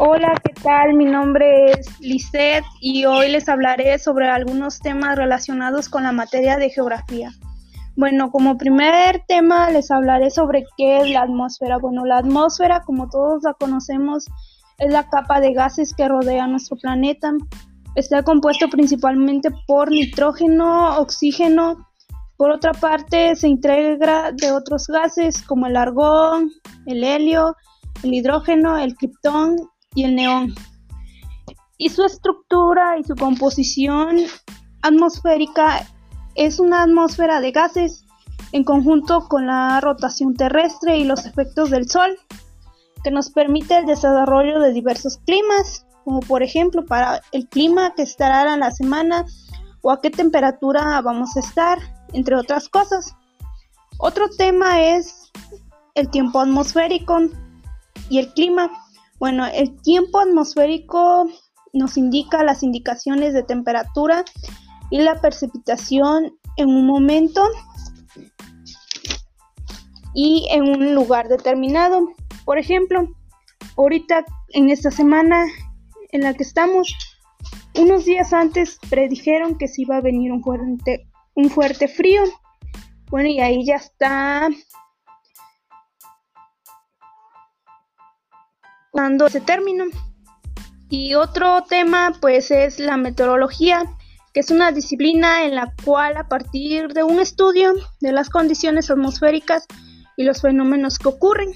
Hola, ¿qué tal? Mi nombre es Lisette y hoy les hablaré sobre algunos temas relacionados con la materia de geografía. Bueno, como primer tema les hablaré sobre qué es la atmósfera. Bueno, la atmósfera, como todos la conocemos, es la capa de gases que rodea nuestro planeta. Está compuesto principalmente por nitrógeno, oxígeno. Por otra parte, se integra de otros gases como el argón, el helio, el hidrógeno, el criptón y el neón. Y su estructura y su composición atmosférica es una atmósfera de gases en conjunto con la rotación terrestre y los efectos del Sol, que nos permite el desarrollo de diversos climas, como por ejemplo para el clima que estará en la semana o a qué temperatura vamos a estar, entre otras cosas. Otro tema es el tiempo atmosférico y el clima. Bueno, el tiempo atmosférico nos indica las indicaciones de temperatura y la precipitación en un momento y en un lugar determinado. Por ejemplo, ahorita en esta semana en la que estamos, unos días antes predijeron que se iba a venir un fuerte, un fuerte frío. Bueno, y ahí ya está ese término. Y otro tema pues es la meteorología, que es una disciplina en la cual a partir de un estudio de las condiciones atmosféricas y los fenómenos que ocurren,